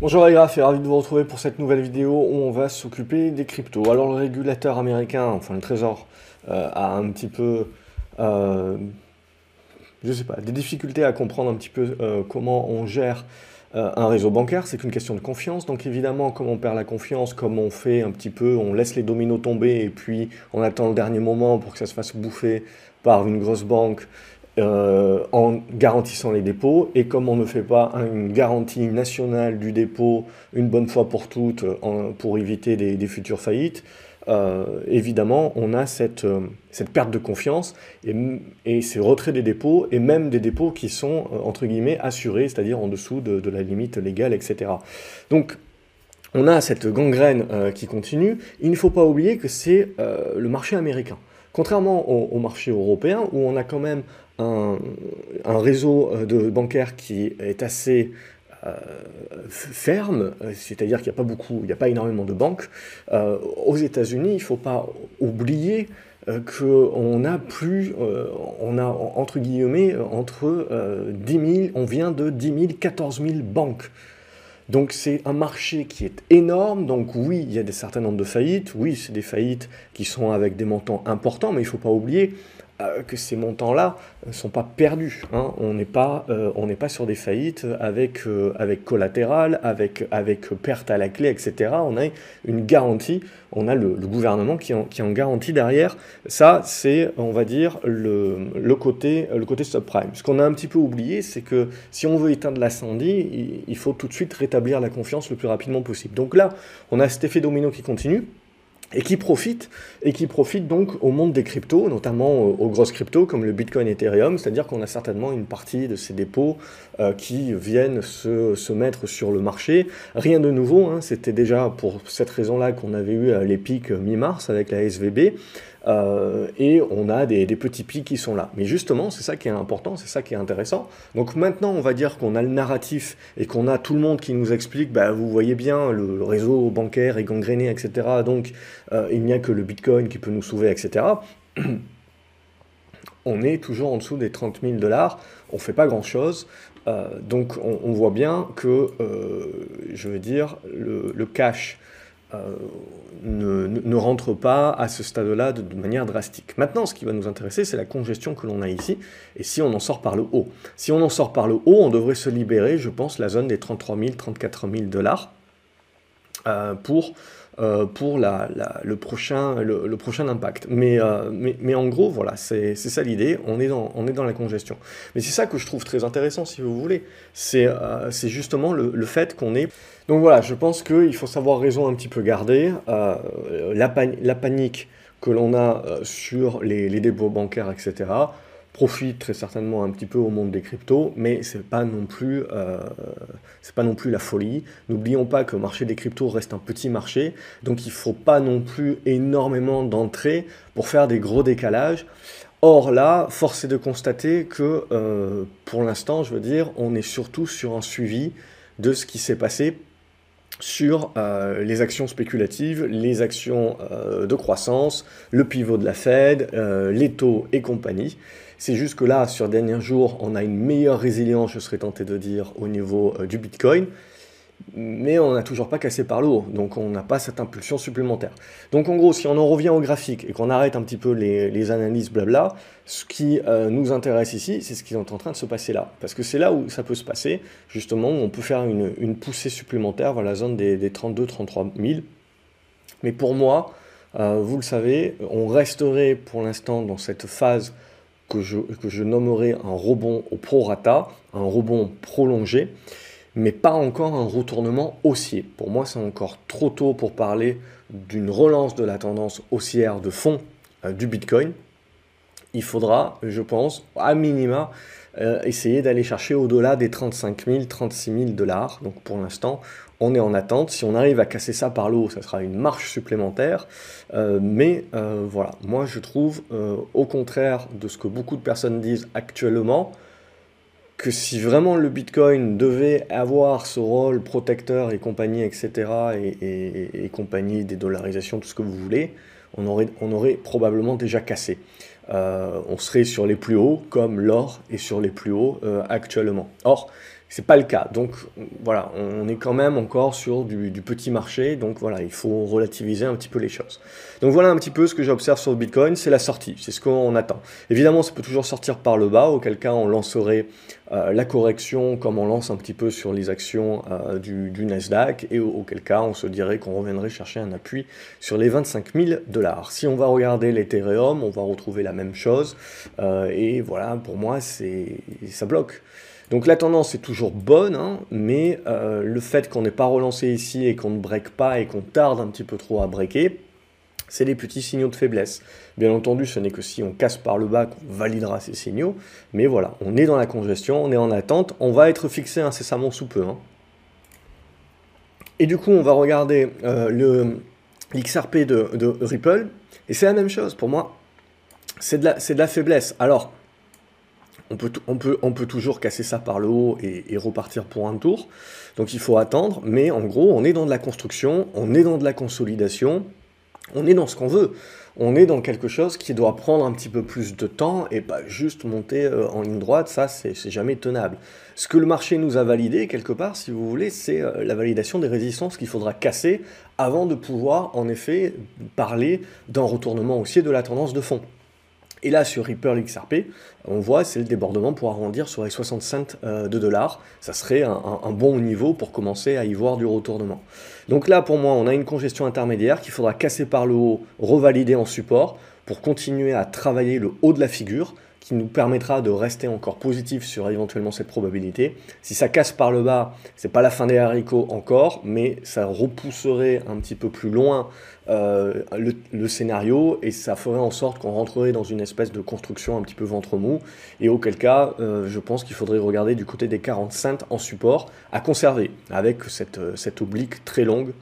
Bonjour les graphes et ravi de vous retrouver pour cette nouvelle vidéo où on va s'occuper des cryptos. Alors le régulateur américain, enfin le trésor, euh, a un petit peu, euh, je sais pas, des difficultés à comprendre un petit peu euh, comment on gère un réseau bancaire. C'est qu'une question de confiance. Donc évidemment, comme on perd la confiance, comme on fait un petit peu, on laisse les dominos tomber et puis on attend le dernier moment pour que ça se fasse bouffer par une grosse banque euh, en garantissant les dépôts. Et comme on ne fait pas une garantie nationale du dépôt une bonne fois pour toutes pour éviter des, futures faillites, euh, évidemment, on a cette, euh, cette perte de confiance et, ces retraits des dépôts, et même des dépôts qui sont, entre guillemets, assurés, c'est-à-dire en dessous de, de, la limite légale, etc. Donc, on a cette gangrène qui continue. Il ne faut pas oublier que c'est le marché américain. Contrairement au, marché européen, où on a quand même un, réseau euh, de bancaire qui est assez euh, ferme, c'est-à-dire qu'il n'y a pas beaucoup, il n'y a pas énormément de banques. Euh, aux États-Unis, il ne faut pas oublier qu'on a plus, on a entre guillemets entre 10 000, on vient de 10 000, 14 000 banques. Donc c'est un marché qui est énorme, donc oui, il y a des certains nombres de faillites, oui, c'est des faillites qui sont avec des montants importants, mais il ne faut pas oublier que ces montants-là ne sont pas perdus. Hein. On n'est pas, euh, pas sur des faillites avec, euh, avec collatéral, avec, avec perte à la clé, etc. On a une garantie, on a le, gouvernement qui en, qui en garantit derrière. Ça, c'est, on va dire, le, le, côté, le côté subprime. Ce qu'on a un petit peu oublié, c'est que si on veut éteindre l'incendie, il, il faut tout de suite rétablir la confiance le plus rapidement possible. Donc là, on a cet effet domino qui continue et qui profite, et qui profite donc au monde des cryptos, notamment aux grosses cryptos comme le Bitcoin et Ethereum, c'est-à-dire qu'on a certainement une partie de ces dépôts euh, qui viennent se, mettre sur le marché. Rien de nouveau, hein, c'était déjà pour cette raison-là qu'on avait eu les pics mi-mars avec la SVB. Euh, et on a des, petits pics qui sont là. Mais justement, c'est ça qui est important, c'est ça qui est intéressant. Donc maintenant, on va dire qu'on a le narratif et qu'on a tout le monde qui nous explique, bah, vous voyez bien, le, réseau bancaire est gangréné, etc. Donc euh, il n'y a que le Bitcoin qui peut nous sauver, etc. on est toujours en dessous des 30 000 dollars, on ne fait pas grand-chose. Euh, donc on, voit bien que, je veux dire, le cash ne, rentre pas à ce stade-là de, manière drastique. Maintenant, ce qui va nous intéresser, c'est la congestion que l'on a ici, et si on en sort par le haut. Si on en sort par le haut, on devrait se libérer, je pense, la zone des 33 000, 34 000 dollars pour euh, pour la, le, prochain, le, prochain impact. Mais, euh, mais, mais, en gros, voilà, c'est ça l'idée, on, est dans, on est dans la congestion. Mais c'est ça que je trouve très intéressant, si vous voulez, c'est euh, justement le, le fait qu'on est... Donc voilà, je pense qu'il faut savoir raison un petit peu garder. la, la, panique que l'on a sur les, les dépôts bancaires, etc., profite très certainement un petit peu au monde des cryptos, mais non plus euh, pas non plus la folie. N'oublions pas que le marché des cryptos reste un petit marché, donc il faut pas non plus énormément d'entrées pour faire des gros décalages. Or là, force est de constater que euh, pour l'instant, je veux dire, on est surtout sur un suivi de ce qui s'est passé sur euh, les actions spéculatives, les actions de croissance, le pivot de la Fed, les taux et compagnie. C'est juste que là, sur les derniers jours, on a une meilleure résilience, je serais tenté de dire, au niveau euh, du Bitcoin. Mais on n'a toujours pas cassé par le haut, donc on n'a pas cette impulsion supplémentaire. Donc en gros, si on en revient au graphique et qu'on arrête un petit peu les, analyses blabla, ce qui euh, nous intéresse ici, c'est ce qui est en train de se passer là. Parce que c'est là où ça peut se passer, justement, où on peut faire une, poussée supplémentaire vers la zone des, 32-33 000. Mais pour moi, euh, vous le savez, on resterait pour l'instant dans cette phase que je, que nommerai un rebond au prorata, un rebond prolongé, mais pas encore un retournement haussier. Pour moi, c'est encore trop tôt pour parler d'une relance de la tendance haussière de fond euh, du Bitcoin. Il faudra, je pense, à minima, euh, essayer d'aller chercher au-delà des 35 000, 36 000 dollars. Donc pour l'instant, on est en attente. Si on arrive à casser ça par le haut, ça sera une marche supplémentaire. Euh, mais voilà, moi je trouve, au contraire de ce que beaucoup de personnes disent actuellement, que si vraiment le Bitcoin devait avoir ce rôle protecteur et compagnie, etc., et, et, compagnie, des dollarisations, tout ce que vous voulez, on aurait, on aurait probablement déjà cassé. on serait sur les plus hauts, comme l'or est sur les plus hauts actuellement. Or, c'est pas le cas. Donc voilà, on est quand même encore sur du, petit marché, donc voilà, il faut relativiser un petit peu les choses. Donc voilà un petit peu ce que j'observe sur le Bitcoin, c'est la sortie, c'est ce qu'on attend. Évidemment, ça peut toujours sortir par le bas, auquel cas on lancerait euh, la correction comme on lance un petit peu sur les actions euh, du, Nasdaq, et auquel cas on se dirait qu'on reviendrait chercher un appui sur les 25 000 dollars. Si on va regarder l'Ethereum, on va retrouver la même chose, euh, et voilà, pour moi, c'est ça bloque. Donc la tendance est toujours bonne, hein, mais le fait qu'on n'ait pas relancé ici et qu'on ne break pas et qu'on tarde un petit peu trop à breaker, c'est des petits signaux de faiblesse. Bien entendu, ce n'est que si on casse par le bas qu'on validera ces signaux, mais voilà, on est dans la congestion, on est en attente, on va être fixé incessamment sous peu. Hein. Et du coup, on va regarder euh, le l'XRP de, Ripple, et c'est la même chose pour moi, c'est de, de, la faiblesse. Alors, on peut, toujours casser ça par le haut et, et, repartir pour un tour. Donc il faut attendre, mais en gros, on est dans de la construction, on est dans de la consolidation, on est dans ce qu'on veut. On est dans quelque chose qui doit prendre un petit peu plus de temps et pas juste monter euh, en ligne droite, ça c'est jamais tenable. Ce que le marché nous a validé quelque part, si vous voulez, c'est euh, la validation des résistances qu'il faudra casser avant de pouvoir en effet parler d'un retournement haussier de la tendance de fond. Et là, sur Ripple XRP, on voit c'est le débordement pour arrondir sur les 60 cents euh, de dollars. Ça serait un, bon niveau pour commencer à y voir du retournement. Donc là, pour moi, on a une congestion intermédiaire qu'il faudra casser par le haut, revalider en support pour continuer à travailler le haut de la figure qui nous permettra de rester encore positif sur éventuellement cette probabilité. Si ça casse par le bas, c'est pas la fin des haricots encore, mais ça repousserait un petit peu plus loin euh, le, scénario et ça ferait en sorte qu'on rentrerait dans une espèce de construction un petit peu ventre mou. Et auquel cas, euh, je pense qu'il faudrait regarder du côté des 45 en support à conserver avec cette, cette oblique très longue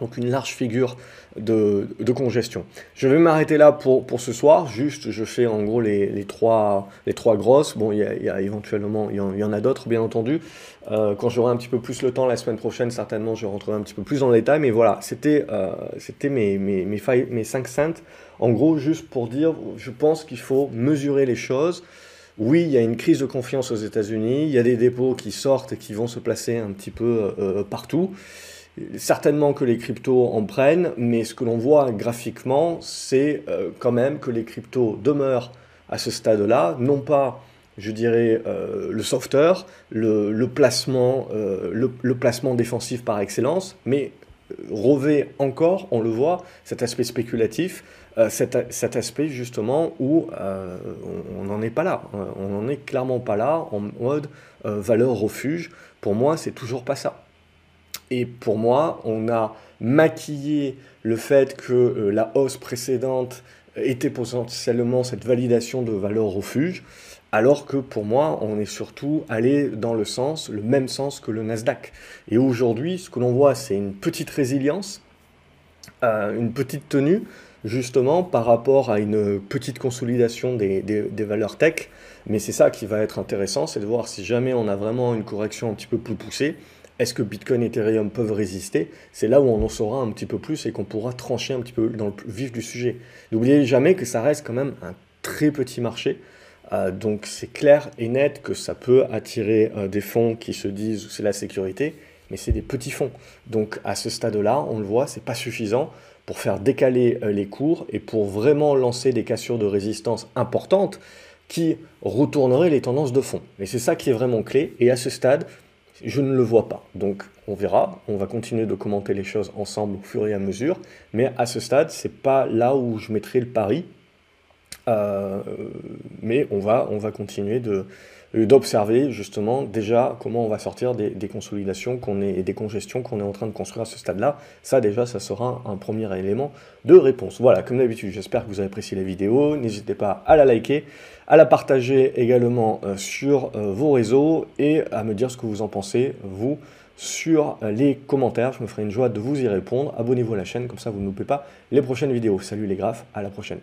donc une large figure de, congestion. Je vais m'arrêter là pour, pour ce soir, juste je fais en gros les, trois, les trois grosses, bon il y a, éventuellement, il y en, a d'autres bien entendu, euh, quand j'aurai un petit peu plus le temps la semaine prochaine, certainement je rentrerai un petit peu plus dans le détail, mais voilà, c'était euh, mes, mes, mes, mes 5 cents, en gros juste pour dire, je pense qu'il faut mesurer les choses, oui, il y a une crise de confiance aux États-Unis, il y a des dépôts qui sortent et qui vont se placer un petit peu euh, partout. Certainement que les cryptos en prennent, mais ce que l'on voit graphiquement, c'est euh, quand même que les cryptos demeurent à ce stade-là, non pas, je dirais, euh, le software, le, placement, euh, le, placement défensif par excellence, mais revêt encore, on le voit, cet aspect spéculatif, cet, cet, aspect justement où on n'en est pas là. On n'en est clairement pas là en mode valeur refuge. Pour moi, c'est toujours pas ça. Et pour moi, on a maquillé le fait que euh, la hausse précédente était potentiellement cette validation de valeur refuge, alors que pour moi, on est surtout allé dans le sens, le même sens que le Nasdaq. Et aujourd'hui, ce que l'on voit, c'est une petite résilience, euh, une petite tenue, justement par rapport à une petite consolidation des, des valeurs tech. Mais c'est ça qui va être intéressant, c'est de voir si jamais on a vraiment une correction un petit peu plus poussée, est-ce que Bitcoin et Ethereum peuvent résister? C'est là où on en saura un petit peu plus et qu'on pourra trancher un petit peu dans le vif du sujet. N'oubliez jamais que ça reste quand même un très petit marché. Euh, donc c'est clair et net que ça peut attirer euh, des fonds qui se disent c'est la sécurité, mais c'est des petits fonds. Donc à ce stade-là, on le voit, c'est pas suffisant pour faire décaler euh, les cours et pour vraiment lancer des cassures de résistance importantes qui retourneraient les tendances de fond. Et c'est ça qui est vraiment clé. Et à ce stade, je ne le vois pas. Donc on verra, on va continuer de commenter les choses ensemble au fur et à mesure, mais à ce stade, c'est pas là où je mettrai le pari. Euh, mais on va, on va continuer d'observer justement déjà comment on va sortir des, consolidations qu'on est, et des congestions qu'on est en train de construire à ce stade-là. Ça déjà, ça sera un premier élément de réponse. Voilà, comme d'habitude, j'espère que vous avez apprécié la vidéo. N'hésitez pas à la liker, à la partager également euh, sur euh, vos réseaux et à me dire ce que vous en pensez, vous, sur les commentaires. Je me ferai une joie de vous y répondre. Abonnez-vous à la chaîne, comme ça vous ne loupez pas les prochaines vidéos. Salut les graphes, à la prochaine.